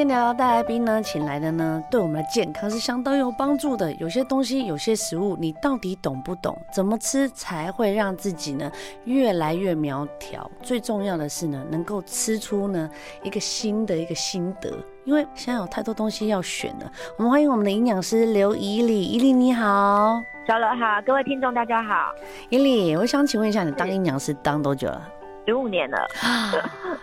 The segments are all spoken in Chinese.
天聊聊大来宾呢，请来的呢，对我们的健康是相当有帮助的。有些东西，有些食物，你到底懂不懂？怎么吃才会让自己呢越来越苗条？最重要的是呢，能够吃出呢一个新的一个心得。因为现在有太多东西要选了。我们欢迎我们的营养师刘怡丽，怡丽你好，小柔好，各位听众大家好。怡丽，我想请问一下，你当营养师当多久了？十五年了，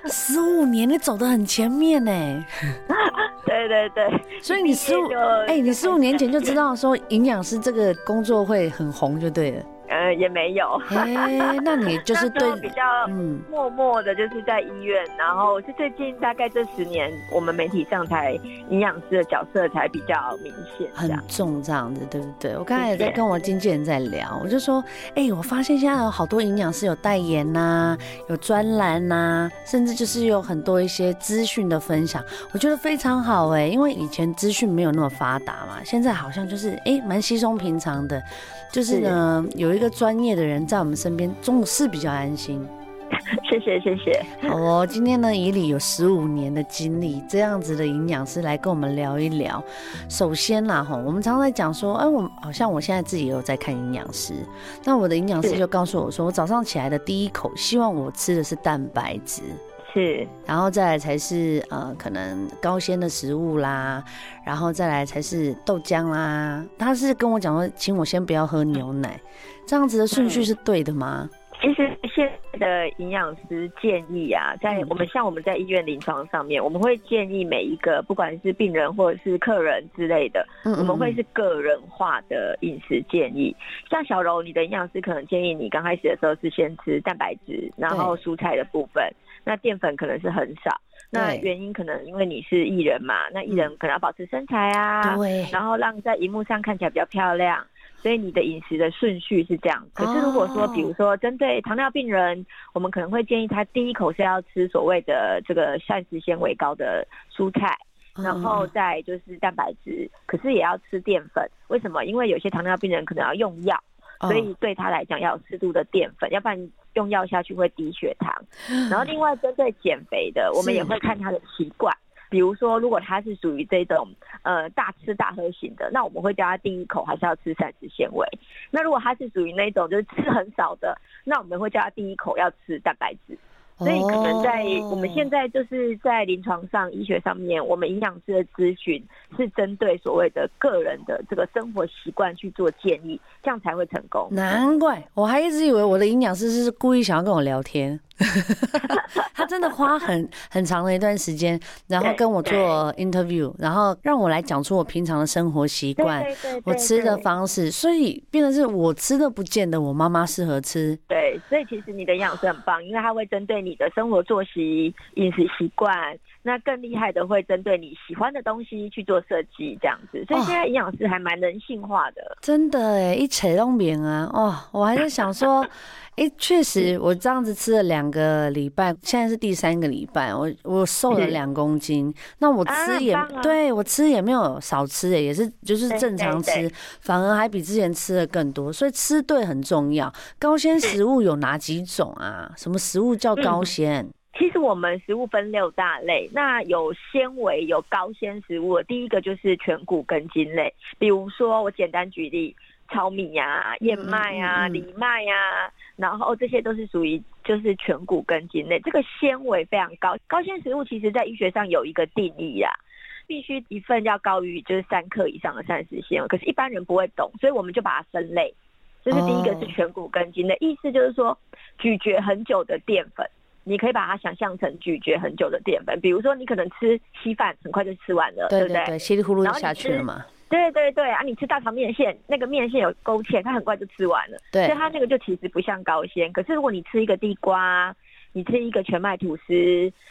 十五年，你走得很前面呢。对对对，所以你十五，哎，你十五年前就知道说 营养师这个工作会很红，就对了。呃，也没有。哎，那你 就是对比较嗯默默的，就是在医院，嗯、然后是最近大概这十年，我们媒体上才营养师的角色才比较明显，很重这样子，对不对？我刚才也在跟我经纪人在聊，我就说，哎，我发现现在有好多营养师有代言呐、啊，有专栏呐、啊，甚至就是有很多一些资讯的分享，我觉得非常好哎，因为以前资讯没有那么发达嘛，现在好像就是哎蛮稀松平常的。就是呢，是有一个专业的人在我们身边，总是比较安心。谢谢谢谢。好哦，今天呢，以里有十五年的经历，这样子的营养师来跟我们聊一聊。首先啦，哈，我们常常在讲说，哎，我好像我现在自己也有在看营养师，那我的营养师就告诉我说，我早上起来的第一口，希望我吃的是蛋白质。是，然后再来才是呃，可能高纤的食物啦，然后再来才是豆浆啦。他是跟我讲说，请我先不要喝牛奶，这样子的顺序是对的吗？其实现在的营养师建议啊，在我们像我们在医院临床上面，我们会建议每一个不管是病人或者是客人之类的，我们会是个人化的饮食建议。像小柔，你的营养师可能建议你刚开始的时候是先吃蛋白质，然后蔬菜的部分。那淀粉可能是很少，那原因可能因为你是艺人嘛，那艺人可能要保持身材啊，对，然后让在荧幕上看起来比较漂亮，所以你的饮食的顺序是这样。可是如果说，比如说针对糖尿病人，我们可能会建议他第一口是要吃所谓的这个膳食纤维高的蔬菜，然后再就是蛋白质，可是也要吃淀粉。为什么？因为有些糖尿病人可能要用药。所以对他来讲要有适度的淀粉，要不然用药下去会低血糖。然后 另外针对减肥的，我们也会看他的习惯。比如说，如果他是属于这种呃大吃大喝型的，那我们会叫他第一口还是要吃膳食纤维。那如果他是属于那种就是吃很少的，那我们会叫他第一口要吃蛋白质。所以可能在我们现在就是在临床上医学上面，我们营养师的咨询是针对所谓的个人的这个生活习惯去做建议，这样才会成功。难怪我还一直以为我的营养师是故意想要跟我聊天。他真的花很很长的一段时间，然后跟我做 interview，然后让我来讲出我平常的生活习惯，我吃的方式，所以变成是我吃的不见得我妈妈适合吃。对，所以其实你的营养师很棒，因为他会针对你的生活作息、饮食习惯，那更厉害的会针对你喜欢的东西去做设计，这样子。所以现在营养师还蛮人性化的。真的哎，一切都明啊！哦，我还是想说。哎，确实，我这样子吃了两个礼拜，现在是第三个礼拜，我我瘦了两公斤。那我吃也、啊、对我吃也没有少吃，哎，也是就是正常吃，反而还比之前吃的更多。所以吃对很重要。高纤食物有哪几种啊？什么食物叫高纤？嗯，其实我们食物分六大类，那有纤维、有高纤食物，第一个就是全谷根茎类，比如说我简单举例。糙米呀、啊、燕麦呀、藜麦呀，然后这些都是属于就是全骨根茎类，这个纤维非常高。高纤食物其实在医学上有一个定义呀，必须一份要高于就是三克以上的膳食纤维，可是一般人不会懂，所以我们就把它分类。这是第一个是全骨根茎类，意思就是说咀嚼很久的淀粉，你可以把它想象成咀嚼很久的淀粉，比如说你可能吃稀饭很快就吃完了，对，对不对？稀里糊涂就下去了嘛。对对对啊！你吃大肠面线，那个面线有勾芡，它很快就吃完了。对，所以它那个就其实不像高纤。可是如果你吃一个地瓜，你吃一个全麦吐司，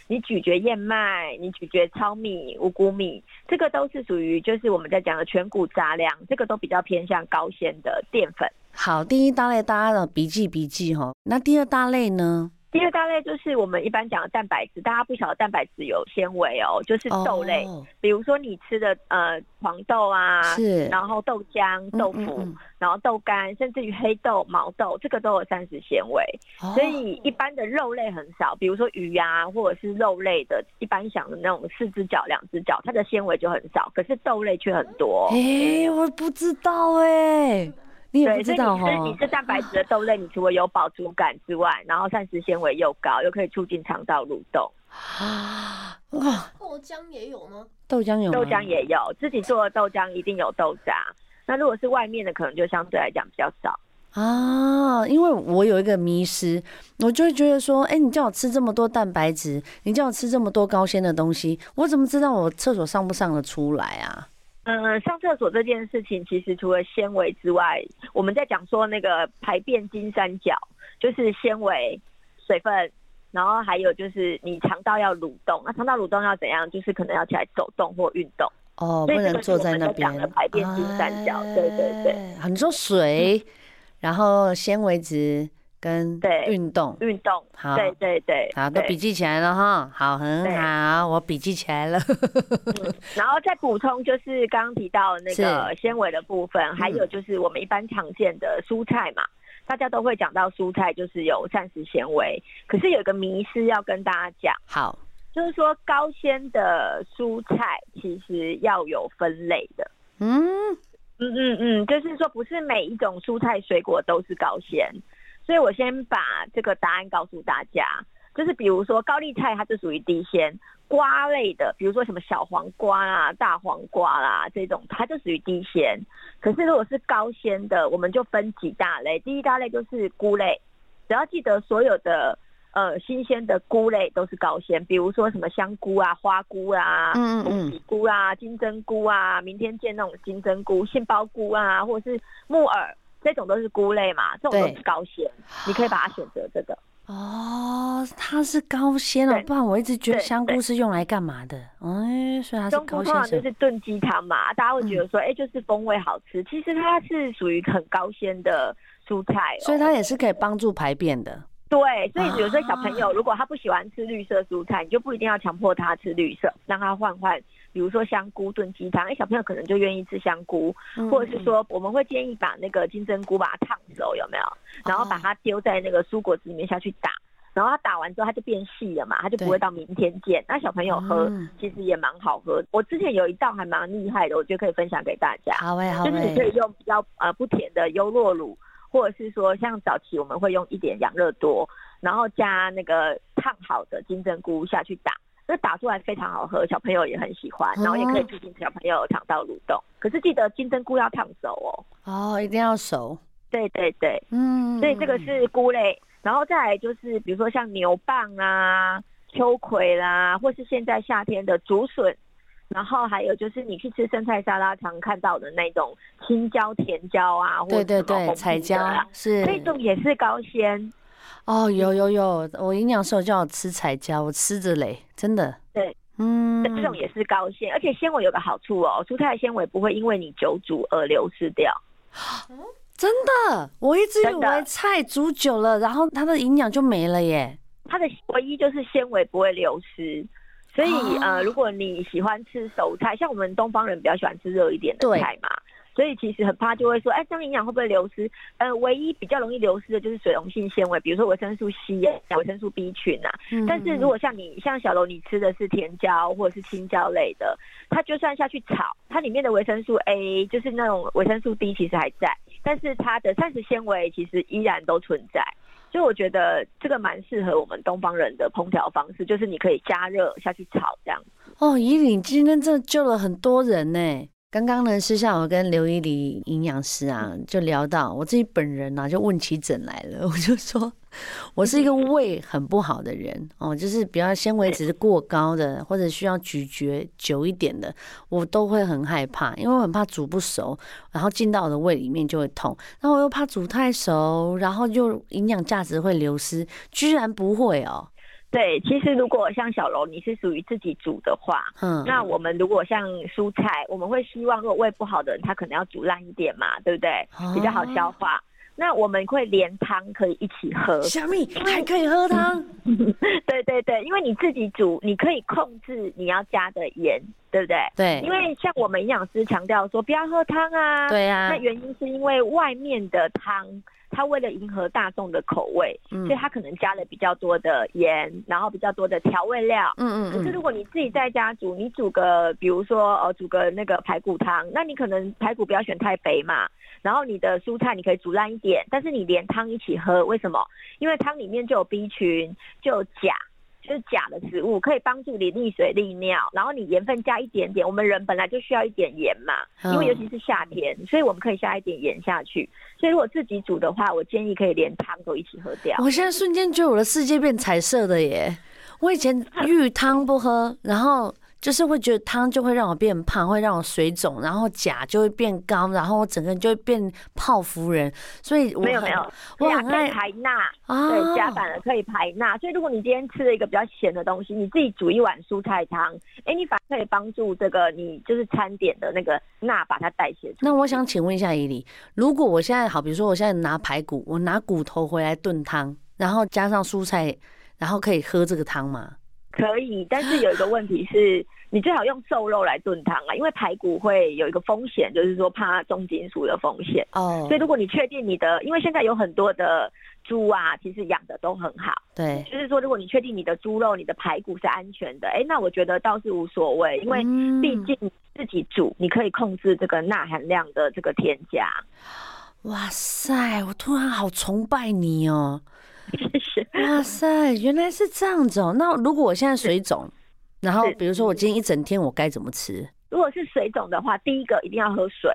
你咀嚼燕麦，你咀嚼糙米、五谷米，这个都是属于就是我们在讲的全谷杂粮，这个都比较偏向高纤的淀粉。好，第一大类大家的笔记笔记哈。那第二大类呢？第二大类就是我们一般讲的蛋白质，大家不晓得蛋白质有纤维哦，就是豆类，oh. 比如说你吃的呃黄豆啊，是，然后豆浆、豆腐，嗯嗯嗯然后豆干，甚至于黑豆、毛豆，这个都有膳食纤维。Oh. 所以一般的肉类很少，比如说鱼啊，或者是肉类的，一般想的那种四只脚、两只脚，它的纤维就很少，可是豆类却很多。哎、欸，我不知道哎、欸。你也不知道对，所以你是你是蛋白质的豆类，你除了有饱足感之外，然后膳食纤维又高，又可以促进肠道蠕动。啊，哇，豆浆也有吗？豆浆有，豆浆也有，自己做的豆浆一定有豆渣。那如果是外面的，可能就相对来讲比较少啊。因为我有一个迷失，我就会觉得说，哎、欸，你叫我吃这么多蛋白质，你叫我吃这么多高纤的东西，我怎么知道我厕所上不上得出来啊？嗯，上厕所这件事情，其实除了纤维之外，我们在讲说那个排便金三角，就是纤维、水分，然后还有就是你肠道要蠕动。那肠道蠕动要怎样？就是可能要起来走动或运动。哦，不能坐在那边。的排便金三角，哎、对对对。你说水，嗯、然后纤维质。跟运动，运动，好，对对对，好，都笔记起来了哈，好，很好，我笔记起来了。嗯、然后再补充，就是刚刚提到那个纤维的部分，还有就是我们一般常见的蔬菜嘛，嗯、大家都会讲到蔬菜就是有膳食纤维，可是有一个迷思要跟大家讲，好，就是说高纤的蔬菜其实要有分类的，嗯。嗯嗯嗯，就是说不是每一种蔬菜水果都是高纤。所以我先把这个答案告诉大家，就是比如说高丽菜，它是属于低纤；瓜类的，比如说什么小黄瓜啊、大黄瓜啦这种，它就属于低纤。可是如果是高纤的，我们就分几大类。第一大类就是菇类，只要记得所有的呃新鲜的菇类都是高纤，比如说什么香菇啊、花菇啊、嗯嗯菇啊、金针菇啊、明天见那种金针菇、杏鲍菇啊，或者是木耳。这种都是菇类嘛，这种都是高纤，你可以把它选择这个。哦，它是高纤哦，不然我一直觉得香菇是用来干嘛的？哎，所以它是高纤。通常就是炖鸡汤嘛，大家会觉得说，哎、嗯，就是风味好吃。其实它是属于很高纤的蔬菜，所以它也是可以帮助排便的。对，所以有些小朋友如果他不喜欢吃绿色蔬菜，你就不一定要强迫他吃绿色，让他换换。比如说香菇炖鸡汤，哎，小朋友可能就愿意吃香菇，或者是说我们会建议把那个金针菇把它烫熟，有没有？然后把它丢在那个蔬果汁里面下去打，然后它打完之后它就变细了嘛，它就不会到明天见。那小朋友喝其实也蛮好喝。我之前有一道还蛮厉害的，我觉得可以分享给大家。好诶，好诶，就是你可以用比较呃不甜的优酪乳，或者是说像早期我们会用一点养乐多，然后加那个烫好的金针菇下去打。这打出来非常好喝，小朋友也很喜欢，然后也可以促进小朋友肠道蠕动。可是记得金针菇要烫熟哦。哦，一定要熟。对对对，嗯。所以这个是菇类，然后再来就是比如说像牛蒡啊、秋葵啦，或是现在夏天的竹笋，然后还有就是你去吃生菜沙拉常看到的那种青椒、甜椒啊，或者对对对，彩椒是，这种也是高纤。哦，有有有，我营养师有叫我吃彩椒，我吃着嘞，真的。对，嗯，这种也是高纤，而且纤维有个好处哦，蔬菜纤维不会因为你久煮而流失掉。真的，我一直以为菜煮久了，然后它的营养就没了耶。它的唯一就是纤维不会流失，所以、哦、呃，如果你喜欢吃熟菜，像我们东方人比较喜欢吃热一点的菜嘛。所以其实很怕就会说，哎，这样营养会不会流失？呃，唯一比较容易流失的就是水溶性纤维，比如说维生素 C 啊、维生素 B 群啊。嗯、但是如果像你像小楼，你吃的是甜椒或者是青椒类的，它就算下去炒，它里面的维生素 A 就是那种维生素 D 其实还在，但是它的膳食纤维其实依然都存在。所以我觉得这个蛮适合我们东方人的烹调方式，就是你可以加热下去炒这样子。哦，宜玲今天真的救了很多人呢。刚刚呢，私下我跟刘一里营养师啊，就聊到我自己本人呢、啊，就问起诊来了。我就说，我是一个胃很不好的人哦，就是比较纤维质过高的，或者需要咀嚼久一点的，我都会很害怕，因为我很怕煮不熟，然后进到我的胃里面就会痛。然后我又怕煮太熟，然后就营养价值会流失，居然不会哦。对，其实如果像小楼你是属于自己煮的话，嗯，那我们如果像蔬菜，我们会希望如果胃不好的人，他可能要煮烂一点嘛，对不对？比较好消化。那我们会连汤可以一起喝。小米还可以喝汤？对对对，因为你自己煮，你可以控制你要加的盐，对不对？对。因为像我们营养师强调说，不要喝汤啊。对啊。那原因是因为外面的汤。他为了迎合大众的口味，所以他可能加了比较多的盐，然后比较多的调味料。嗯嗯。可是如果你自己在家煮，你煮个，比如说呃，煮个那个排骨汤，那你可能排骨不要选太肥嘛，然后你的蔬菜你可以煮烂一点，但是你连汤一起喝，为什么？因为汤里面就有 B 群，就有钾。就是钾的食物，可以帮助你利水利尿，然后你盐分加一点点。我们人本来就需要一点盐嘛，因为尤其是夏天，所以我们可以加一点盐下去。所以如果自己煮的话，我建议可以连汤都一起喝掉。我现在瞬间觉得我的世界变彩色的耶！我以前 浴汤不喝，然后。就是会觉得汤就会让我变胖，会让我水肿，然后钾就会变高，然后我整个人就会变泡芙人。所以我没有没有，我很爱排钠啊，对，钾反而可以排钠。所以如果你今天吃了一个比较咸的东西，你自己煮一碗蔬菜汤，哎，你反而可以帮助这个你就是餐点的那个钠把它代谢出来。那我想请问一下伊俐，如果我现在好，比如说我现在拿排骨，我拿骨头回来炖汤，然后加上蔬菜，然后可以喝这个汤吗？可以，但是有一个问题是。你最好用瘦肉来炖汤啊，因为排骨会有一个风险，就是说怕重金属的风险哦。Oh. 所以如果你确定你的，因为现在有很多的猪啊，其实养的都很好，对，就是说如果你确定你的猪肉、你的排骨是安全的，哎、欸，那我觉得倒是无所谓，因为毕竟自己煮，你可以控制这个钠含量的这个添加。哇塞，我突然好崇拜你哦！谢谢。哇塞，原来是这样子哦。那如果我现在水肿？然后，比如说我今天一整天我该怎么吃？如果是水肿的话，第一个一定要喝水，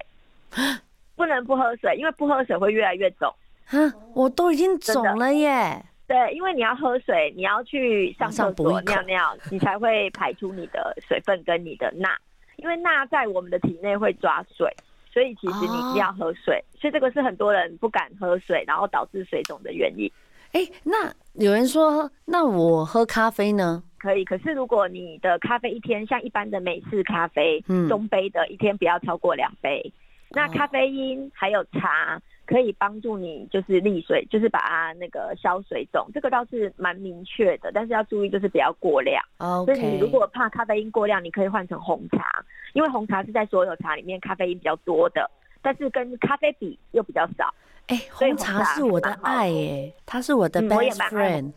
不能不喝水，因为不喝水会越来越肿。哈，我都已经肿了耶。对，因为你要喝水，你要去上厕所尿尿，你才会排出你的水分跟你的钠。因为钠在我们的体内会抓水，所以其实你一定要喝水。哦、所以这个是很多人不敢喝水，然后导致水肿的原因。哎，那有人说，那我喝咖啡呢？可以，可是如果你的咖啡一天像一般的美式咖啡，嗯，中杯的，一天不要超过两杯。那咖啡因还有茶可以帮助你，就是利水，就是把它那个消水肿，这个倒是蛮明确的。但是要注意，就是不要过量。哦，所以你如果怕咖啡因过量，你可以换成红茶，因为红茶是在所有茶里面咖啡因比较多的，但是跟咖啡比又比较少。哎、欸，红茶是我的爱哎，它是我的 best friend。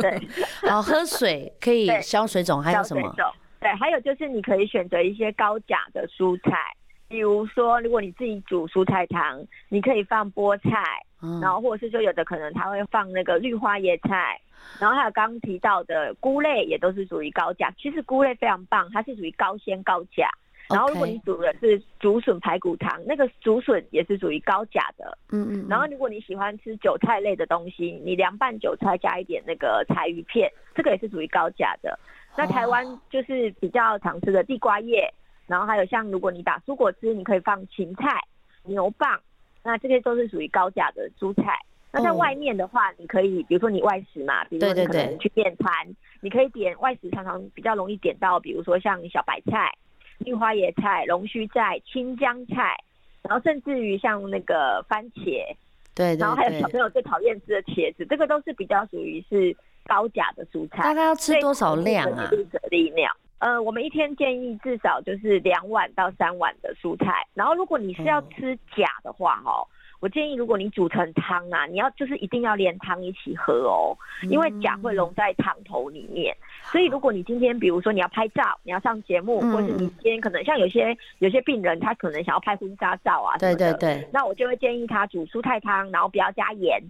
对，好，喝水可以消水肿，还有什么？对，还有就是你可以选择一些高钾的蔬菜，比如说如果你自己煮蔬菜汤，你可以放菠菜，嗯、然后或者是说有的可能他会放那个绿花椰菜，然后还有刚刚提到的菇类也都是属于高钾。其实菇类非常棒，它是属于高纤高钾。然后，如果你煮的是竹笋排骨汤那个竹笋也是属于高钾的。嗯嗯。然后，如果你喜欢吃韭菜类的东西，你凉拌韭菜加一点那个柴鱼片，这个也是属于高钾的。那台湾就是比较常吃的地瓜叶，然后还有像如果你打蔬果汁，你可以放芹菜、牛蒡，那这些都是属于高钾的蔬菜。那在外面的话，你可以比如说你外食嘛，比如说你可能去面餐，你可以点外食，常常比较容易点到，比如说像小白菜。绿花野菜、龙须菜、青江菜，然后甚至于像那个番茄，对，对，对，然后还有小朋友最讨厌吃的茄子，这个都是比较属于是高钾的蔬菜。大概要吃多少量啊？呃，我们一天建议至少就是两碗到三碗的蔬菜。然后如果你是要吃钾的话，哦。我建议，如果你煮成汤啊，你要就是一定要连汤一起喝哦，因为钾会溶在汤头里面。所以，如果你今天比如说你要拍照，你要上节目，或是你今天可能像有些有些病人，他可能想要拍婚纱照啊什么的，对对对，那我就会建议他煮蔬菜汤，然后不要加盐。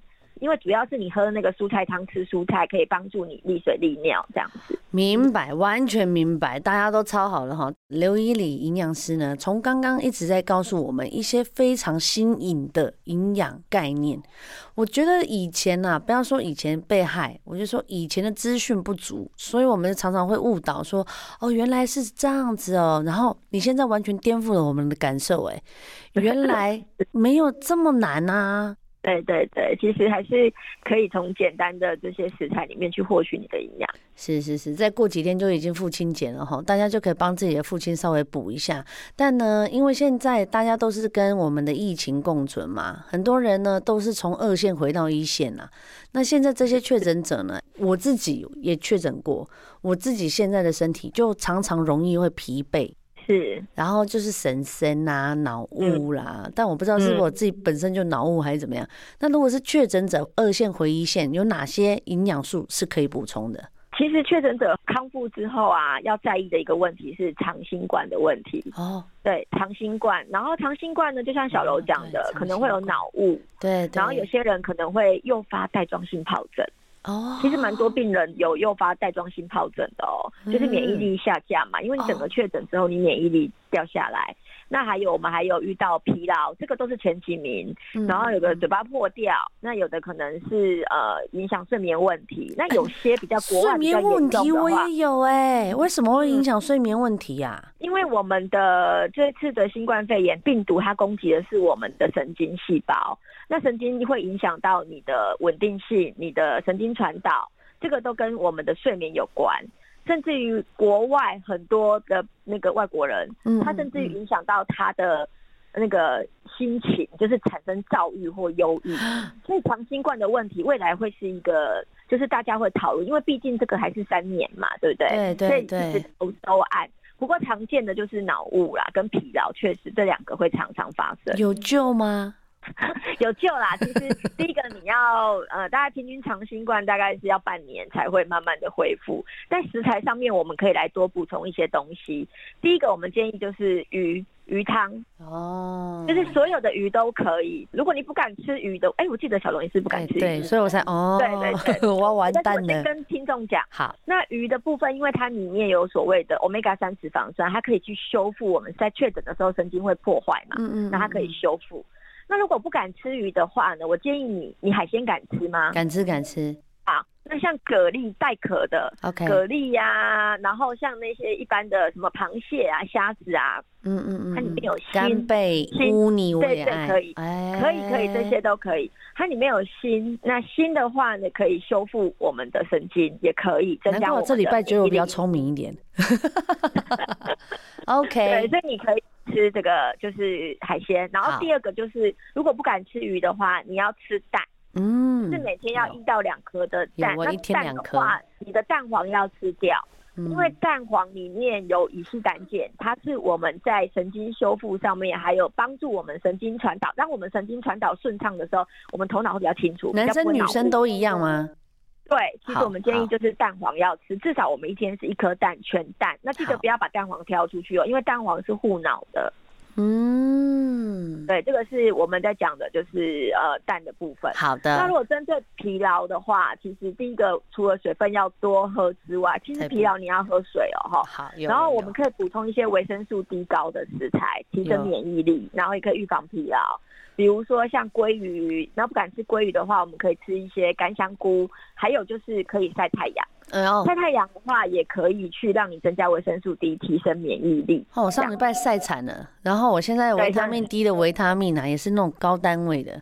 因为主要是你喝那个蔬菜汤，吃蔬菜可以帮助你利水利尿这样子。明白，完全明白，大家都超好了哈。刘伊俐营养师呢，从刚刚一直在告诉我们一些非常新颖的营养概念。我觉得以前呐、啊，不要说以前被害，我就说以前的资讯不足，所以我们常常会误导说，哦，原来是这样子哦。然后你现在完全颠覆了我们的感受，哎，原来没有这么难啊。对对对，其实还是可以从简单的这些食材里面去获取你的营养。是是是，再过几天就已经父亲节了哈，大家就可以帮自己的父亲稍微补一下。但呢，因为现在大家都是跟我们的疫情共存嘛，很多人呢都是从二线回到一线呐。那现在这些确诊者呢，我自己也确诊过，我自己现在的身体就常常容易会疲惫。是，然后就是神经啊、脑雾啦，嗯、但我不知道是我自己本身就脑雾还是怎么样。嗯、那如果是确诊者二线回一线，有哪些营养素是可以补充的？其实确诊者康复之后啊，要在意的一个问题是长新冠的问题。哦，对，长新冠，然后长新冠呢，就像小柔讲的，哦、可能会有脑雾，对，对，然后有些人可能会诱发带状性疱疹。哦，其实蛮多病人有诱发带状性疱疹的哦，就是免疫力下降嘛，因为你整个确诊之后，你免疫力掉下来。那还有我们还有遇到疲劳，这个都是前几名。然后有的嘴巴破掉，那有的可能是呃影响睡眠问题。那有些比较睡眠问题我也有哎，为什么会影响睡眠问题呀？因为我们的这次的新冠肺炎病毒，它攻击的是我们的神经细胞。那神经会影响到你的稳定性，你的神经传导，这个都跟我们的睡眠有关。甚至于国外很多的那个外国人，他甚至于影响到他的那个心情，就是产生躁郁或忧郁。所以长新冠的问题，未来会是一个，就是大家会讨论，因为毕竟这个还是三年嘛，对不对？对对对。所以都都按。不过常见的就是脑雾啦，跟疲劳，确实这两个会常常发生。有救吗？有救啦！其实第一个你要呃，大概平均长新冠大概是要半年才会慢慢的恢复。在食材上面，我们可以来多补充一些东西。第一个，我们建议就是鱼鱼汤哦，就是所有的鱼都可以。如果你不敢吃鱼的，哎、欸，我记得小龙也是不敢吃鱼，对，所以我才哦，对对对，我要完蛋了。先跟听众讲，好，那鱼的部分，因为它里面有所谓的 Omega 三脂肪酸，它可以去修复我们在确诊的时候神经会破坏嘛，嗯，嗯嗯，那它可以修复。那如果不敢吃鱼的话呢？我建议你，你海鲜敢吃吗？敢吃，敢吃。好，那像蛤蜊带壳的，OK，蛤蜊呀，然后像那些一般的什么螃蟹啊、虾子啊，嗯嗯嗯，它里面有锌、干贝、乌泥，对对，可以，可以可以，这些都可以。它里面有锌，那锌的话呢，可以修复我们的神经，也可以增加我们的。难怪我这礼拜觉得我比较聪明一点。OK，对，所以你可以。吃这个就是海鲜，然后第二个就是，如果不敢吃鱼的话，你要吃蛋，嗯，是每天要一到两颗的蛋。我一天两颗。那蛋的话，你的蛋黄要吃掉，嗯、因为蛋黄里面有乙醯胆碱，它是我们在神经修复上面，还有帮助我们神经传导。当我们神经传导顺畅的时候，我们头脑会比较清楚。男生女生都一样吗？对，其实我们建议就是蛋黄要吃，至少我们一天是一颗蛋，全蛋。那记得不要把蛋黄挑出去哦，因为蛋黄是护脑的。嗯，对，这个是我们在讲的，就是呃蛋的部分。好的。那如果针对疲劳的话，其实第一个除了水分要多喝之外，其实疲劳你要喝水哦，哈。好。然后我们可以补充一些维生素 D 高的食材，提升免疫力，然后也可以预防疲劳。比如说像鲑鱼，然后不敢吃鲑鱼的话，我们可以吃一些干香菇，还有就是可以晒太阳。嗯哦，晒太阳的话也可以去让你增加维生素 D，提升免疫力。哦，我上礼拜晒惨了，然后我现在维他命 D 的维他命啊，也是那种高单位的。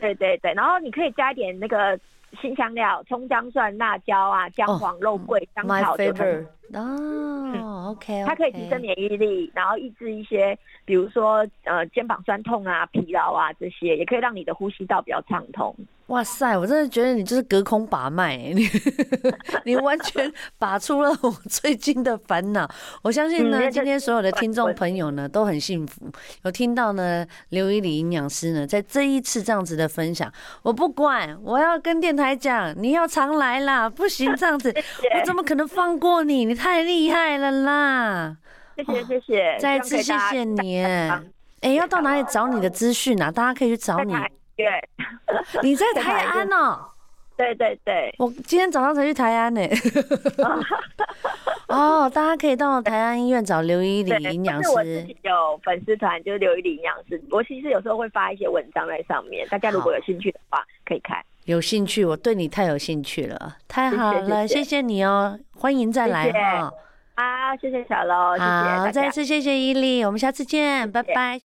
对对对，然后你可以加一点那个新香料，葱姜蒜辣椒啊，姜黄肉桂香草的。哦，OK，它可以提升免疫力，然后抑制一些，比如说呃肩膀酸痛啊、疲劳啊这些，也可以让你的呼吸道比较畅通。哇塞，我真的觉得你就是隔空把脉，你 你完全把出了我最近的烦恼。我相信呢，今天所有的听众朋友呢都很幸福，有听到呢刘衣里营养师呢在这一次这样子的分享。我不管，我要跟电台讲，你要常来啦，不行这样子，我怎么可能放过你？你太厉害了啦！谢谢谢谢，再一次谢谢你。哎，要到哪里找你的资讯啊？大家可以去找你。对，你在台安哦？对对对，我今天早上才去台安呢。哦，大家可以到台安医院找刘衣里营养师。我自己有粉丝团，就是刘衣里营养师。我其实有时候会发一些文章在上面，大家如果有兴趣的话，可以看。有兴趣，我对你太有兴趣了，太好了，谢谢你哦，欢迎再来哈。啊，谢谢小楼，谢谢。好，再次谢谢伊利，我们下次见，拜拜。